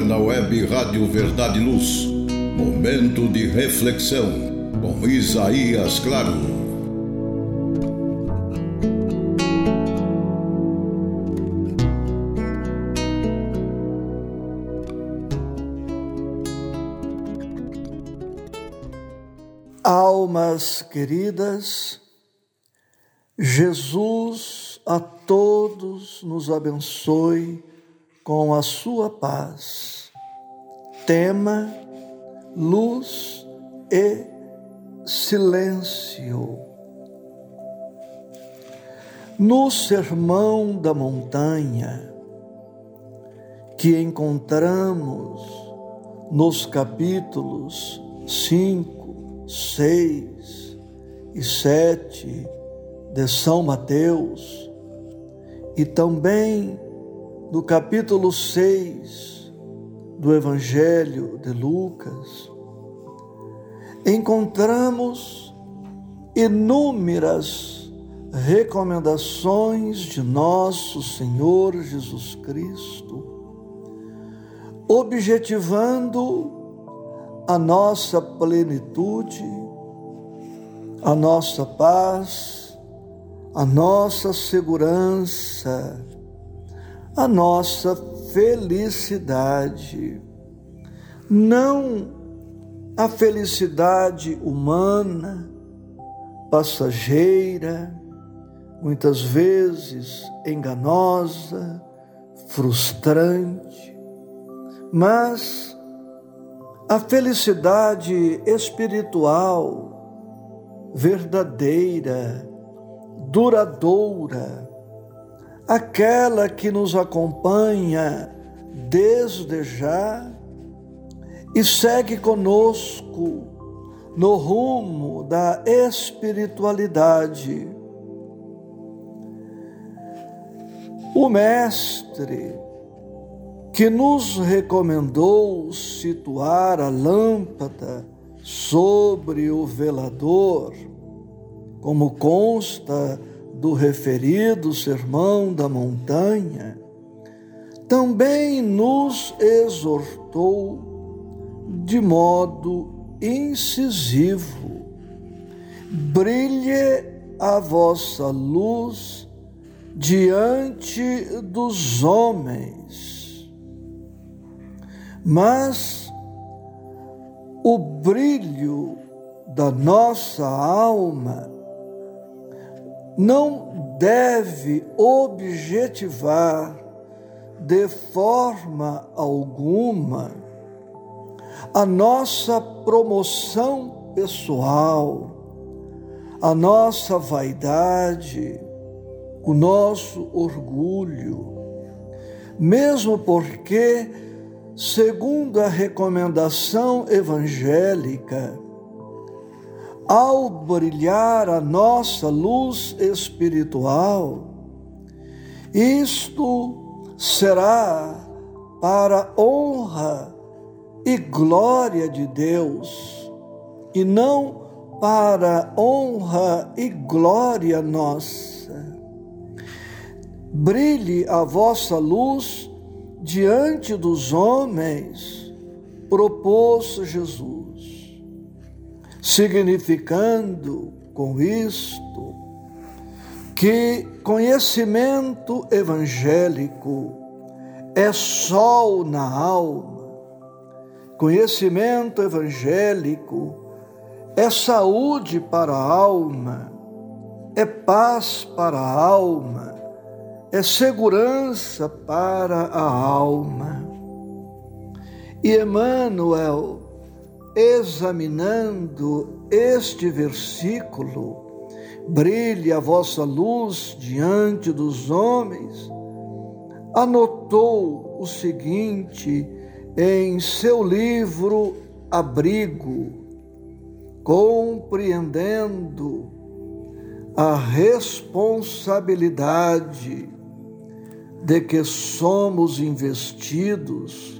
agora na web Rádio Verdade e Luz. Momento de reflexão com Isaías Claro. Almas queridas, Jesus a todos nos abençoe com a sua paz. Tema, luz e silêncio. No Sermão da Montanha, que encontramos nos capítulos 5, 6 e 7 de São Mateus, e também no capítulo 6 do Evangelho de Lucas, encontramos inúmeras recomendações de nosso Senhor Jesus Cristo, objetivando a nossa plenitude, a nossa paz, a nossa segurança a nossa felicidade. Não a felicidade humana, passageira, muitas vezes enganosa, frustrante, mas a felicidade espiritual, verdadeira, duradoura, aquela que nos acompanha desde já e segue conosco no rumo da espiritualidade. O Mestre, que nos recomendou situar a lâmpada sobre o velador, como consta do referido Sermão da Montanha, também nos exortou de modo incisivo: brilhe a vossa luz diante dos homens. Mas o brilho da nossa alma não deve objetivar de forma alguma a nossa promoção pessoal, a nossa vaidade, o nosso orgulho, mesmo porque, segundo a recomendação evangélica, ao brilhar a nossa luz espiritual, isto será para honra e glória de Deus, e não para honra e glória nossa. Brilhe a vossa luz diante dos homens, propôs Jesus significando com isto que conhecimento evangélico é sol na alma, conhecimento evangélico é saúde para a alma, é paz para a alma, é segurança para a alma. E Emmanuel examinando este versículo, brilhe a vossa luz diante dos homens, anotou o seguinte em seu livro Abrigo, compreendendo a responsabilidade de que somos investidos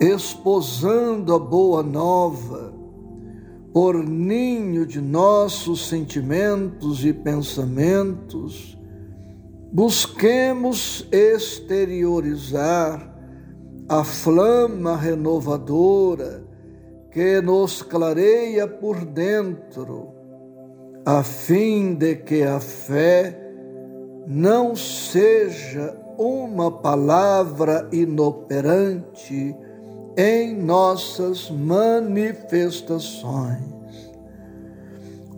esposando a boa nova, por ninho de nossos sentimentos e pensamentos, busquemos exteriorizar a flama renovadora que nos clareia por dentro, a fim de que a fé não seja uma palavra inoperante em nossas manifestações,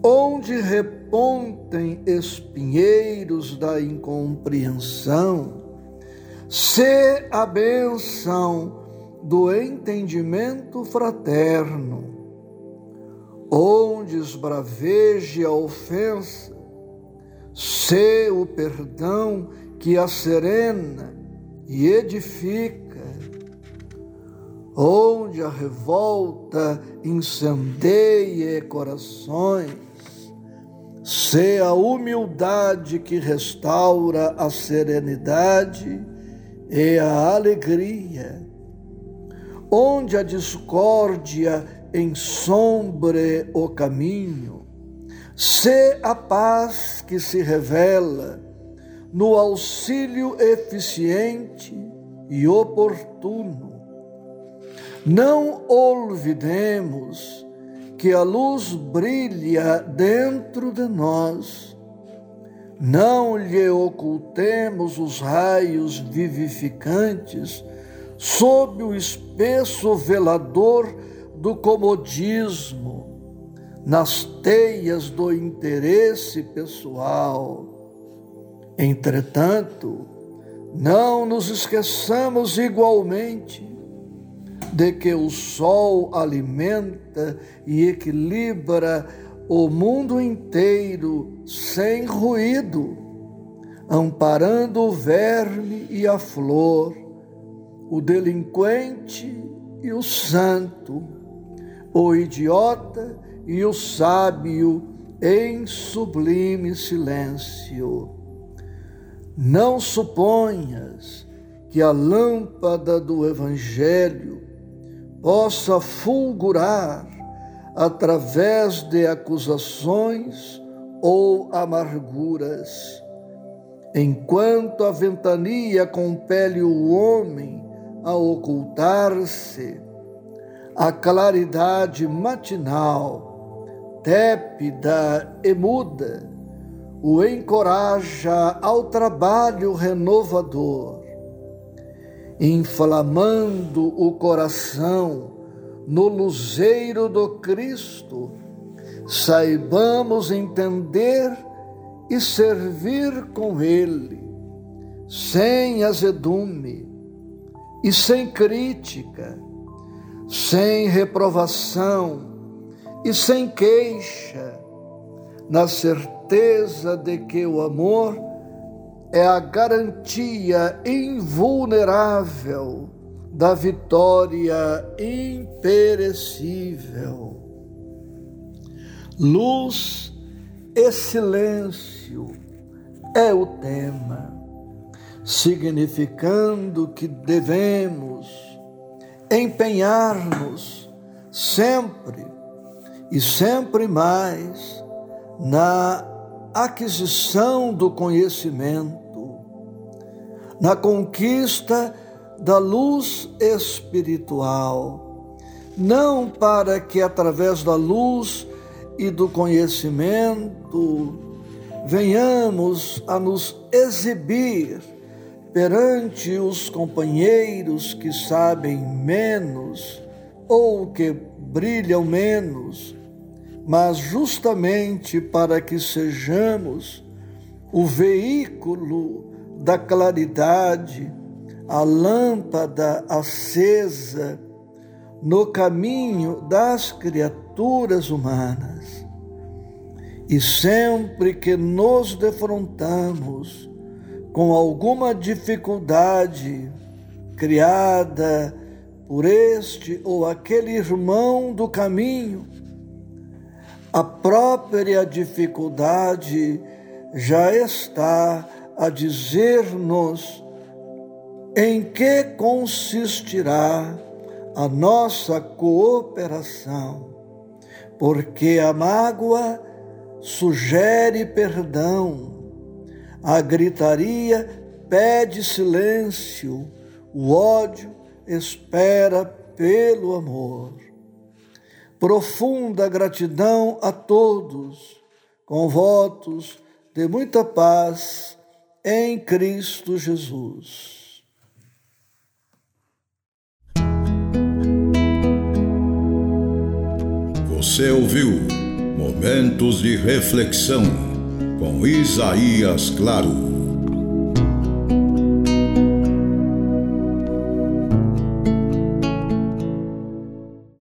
onde repontem espinheiros da incompreensão, se a benção do entendimento fraterno, onde esbraveje a ofensa, se o perdão que a serena e edifica, onde a revolta incendeia corações, se a humildade que restaura a serenidade e a alegria, onde a discórdia ensombre o caminho, se a paz que se revela no auxílio eficiente e oportuno, não olvidemos que a luz brilha dentro de nós. Não lhe ocultemos os raios vivificantes sob o espesso velador do comodismo, nas teias do interesse pessoal. Entretanto, não nos esqueçamos igualmente de que o sol alimenta e equilibra o mundo inteiro sem ruído, amparando o verme e a flor, o delinquente e o santo, o idiota e o sábio em sublime silêncio. Não suponhas que a lâmpada do Evangelho possa fulgurar através de acusações ou amarguras. Enquanto a ventania compele o homem a ocultar-se, a claridade matinal, tépida e muda, o encoraja ao trabalho renovador inflamando o coração no luzeiro do Cristo, saibamos entender e servir com Ele, sem azedume e sem crítica, sem reprovação e sem queixa, na certeza de que o amor é a garantia invulnerável da vitória imperecível. Luz e silêncio é o tema, significando que devemos empenhar-nos sempre e sempre mais na aquisição do conhecimento, na conquista da luz espiritual, não para que através da luz e do conhecimento venhamos a nos exibir perante os companheiros que sabem menos ou que brilham menos mas justamente para que sejamos o veículo da claridade, a lâmpada acesa no caminho das criaturas humanas. E sempre que nos defrontamos com alguma dificuldade criada por este ou aquele irmão do caminho, a própria dificuldade já está a dizer-nos em que consistirá a nossa cooperação, porque a mágoa sugere perdão, a gritaria pede silêncio, o ódio espera pelo amor. Profunda gratidão a todos, com votos de muita paz em Cristo Jesus. Você ouviu Momentos de Reflexão com Isaías Claro.